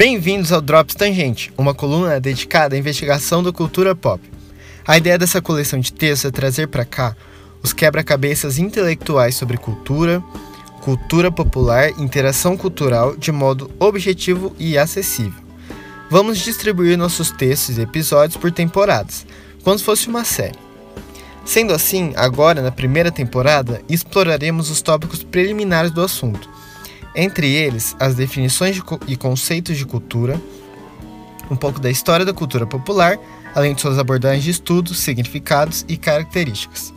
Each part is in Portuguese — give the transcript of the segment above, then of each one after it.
Bem-vindos ao Drops Tangente, uma coluna dedicada à investigação da cultura pop. A ideia dessa coleção de textos é trazer para cá os quebra-cabeças intelectuais sobre cultura, cultura popular e interação cultural de modo objetivo e acessível. Vamos distribuir nossos textos e episódios por temporadas, como se fosse uma série. Sendo assim, agora na primeira temporada, exploraremos os tópicos preliminares do assunto, entre eles as definições de e conceitos de cultura, um pouco da história da cultura popular, além de suas abordagens de estudos, significados e características.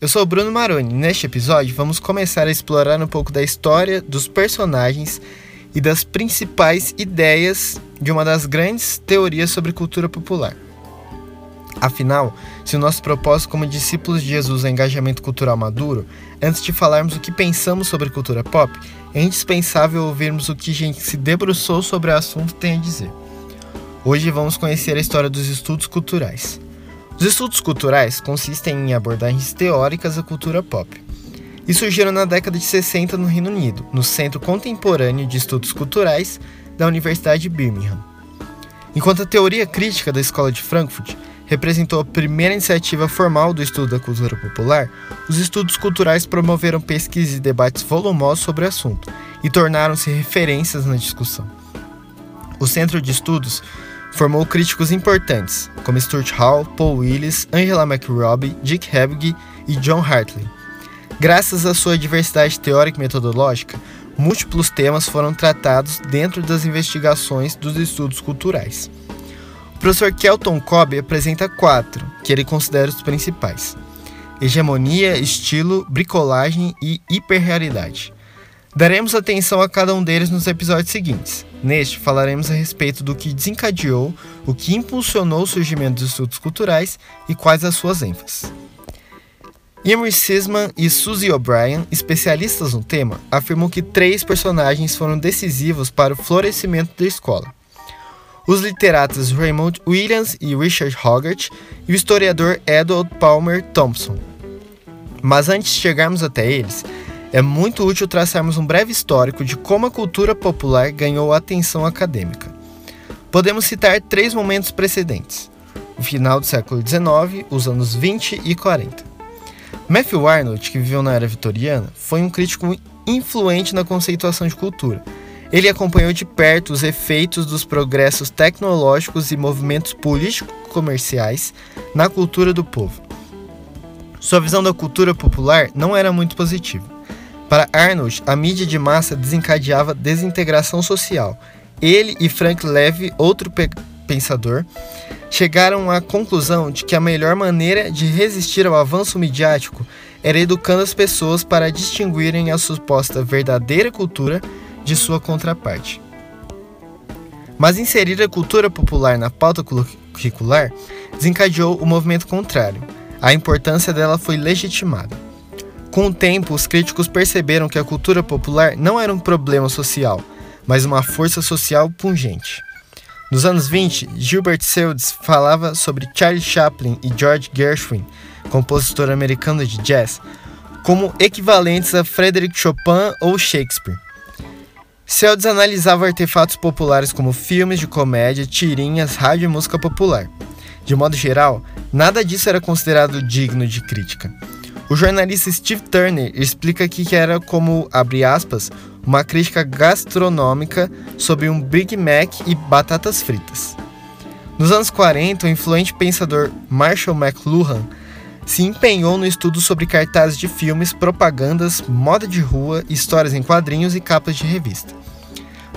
Eu sou o Bruno Maroni neste episódio vamos começar a explorar um pouco da história dos personagens e das principais ideias de uma das grandes teorias sobre cultura popular. Afinal, se o nosso propósito como discípulos de Jesus é engajamento cultural maduro, antes de falarmos o que pensamos sobre cultura pop, é indispensável ouvirmos o que gente se debruçou sobre o assunto tem a dizer. Hoje vamos conhecer a história dos estudos culturais. Os estudos culturais consistem em abordagens teóricas da cultura pop e surgiram na década de 60 no Reino Unido, no Centro Contemporâneo de Estudos Culturais da Universidade de Birmingham. Enquanto a teoria crítica da Escola de Frankfurt representou a primeira iniciativa formal do estudo da cultura popular, os estudos culturais promoveram pesquisas e debates volumosos sobre o assunto e tornaram-se referências na discussão. O Centro de Estudos Formou críticos importantes, como Stuart Hall, Paul Willis, Angela McRobbie, Dick Hebge e John Hartley. Graças à sua diversidade teórica e metodológica, múltiplos temas foram tratados dentro das investigações dos estudos culturais. O professor Kelton Cobb apresenta quatro, que ele considera os principais: hegemonia, estilo, bricolagem e hiperrealidade. Daremos atenção a cada um deles nos episódios seguintes. Neste, falaremos a respeito do que desencadeou, o que impulsionou o surgimento dos estudos culturais e quais as suas ênfases. Emery Sisman e Susie O'Brien, especialistas no tema, afirmam que três personagens foram decisivos para o florescimento da escola. Os literatos Raymond Williams e Richard Hogarth e o historiador Edward Palmer Thompson. Mas antes de chegarmos até eles, é muito útil traçarmos um breve histórico de como a cultura popular ganhou atenção acadêmica. Podemos citar três momentos precedentes: o final do século XIX, os anos 20 e 40. Matthew Arnold, que viveu na era vitoriana, foi um crítico influente na conceituação de cultura. Ele acompanhou de perto os efeitos dos progressos tecnológicos e movimentos político-comerciais na cultura do povo. Sua visão da cultura popular não era muito positiva. Para Arnold, a mídia de massa desencadeava desintegração social. Ele e Frank Levy, outro pensador, chegaram à conclusão de que a melhor maneira de resistir ao avanço midiático era educando as pessoas para distinguirem a suposta verdadeira cultura de sua contraparte. Mas inserir a cultura popular na pauta curricular desencadeou o movimento contrário. A importância dela foi legitimada. Com o tempo, os críticos perceberam que a cultura popular não era um problema social, mas uma força social pungente. Nos anos 20, Gilbert Seldes falava sobre Charlie Chaplin e George Gershwin, compositor americano de jazz, como equivalentes a Frederick Chopin ou Shakespeare. Seldes analisava artefatos populares como filmes de comédia, tirinhas, rádio e música popular. De modo geral, nada disso era considerado digno de crítica. O jornalista Steve Turner explica que era como, abre aspas, uma crítica gastronômica sobre um Big Mac e batatas fritas. Nos anos 40, o influente pensador Marshall McLuhan se empenhou no estudo sobre cartazes de filmes, propagandas, moda de rua, histórias em quadrinhos e capas de revista.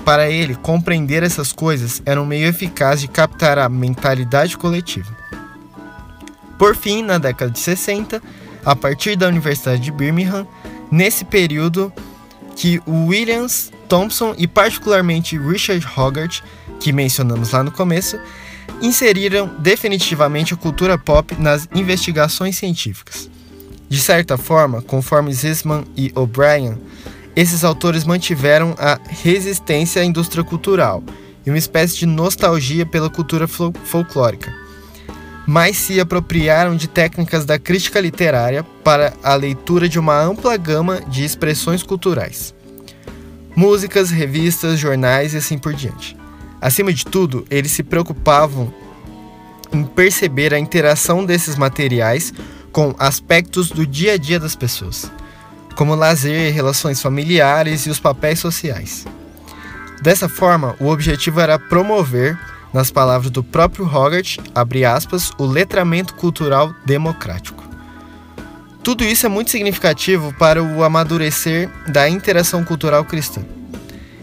Para ele, compreender essas coisas era um meio eficaz de captar a mentalidade coletiva. Por fim, na década de 60, a partir da Universidade de Birmingham, nesse período que Williams, Thompson e particularmente Richard Hogarth, que mencionamos lá no começo, inseriram definitivamente a cultura pop nas investigações científicas. De certa forma, conforme Zisman e O'Brien, esses autores mantiveram a resistência à indústria cultural e uma espécie de nostalgia pela cultura folclórica mas se apropriaram de técnicas da crítica literária para a leitura de uma ampla gama de expressões culturais. Músicas, revistas, jornais e assim por diante. Acima de tudo, eles se preocupavam em perceber a interação desses materiais com aspectos do dia a dia das pessoas, como lazer, relações familiares e os papéis sociais. Dessa forma, o objetivo era promover, nas palavras do próprio Hogarth, aspas, o letramento cultural democrático. Tudo isso é muito significativo para o amadurecer da interação cultural cristã.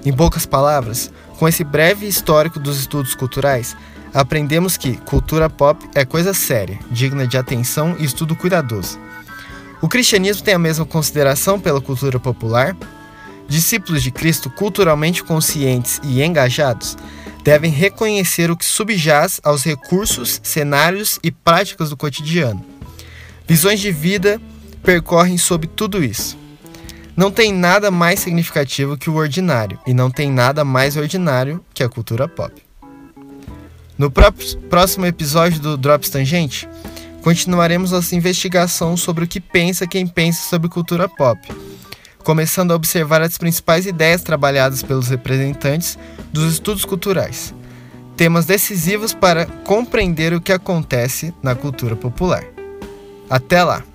Em poucas palavras, com esse breve histórico dos estudos culturais, aprendemos que cultura pop é coisa séria, digna de atenção e estudo cuidadoso. O cristianismo tem a mesma consideração pela cultura popular? Discípulos de Cristo culturalmente conscientes e engajados devem reconhecer o que subjaz aos recursos, cenários e práticas do cotidiano. Visões de vida percorrem sobre tudo isso. Não tem nada mais significativo que o ordinário, e não tem nada mais ordinário que a cultura pop. No próximo episódio do Drops Tangente, continuaremos nossa investigação sobre o que pensa quem pensa sobre cultura pop, começando a observar as principais ideias trabalhadas pelos representantes dos estudos culturais, temas decisivos para compreender o que acontece na cultura popular. Até lá!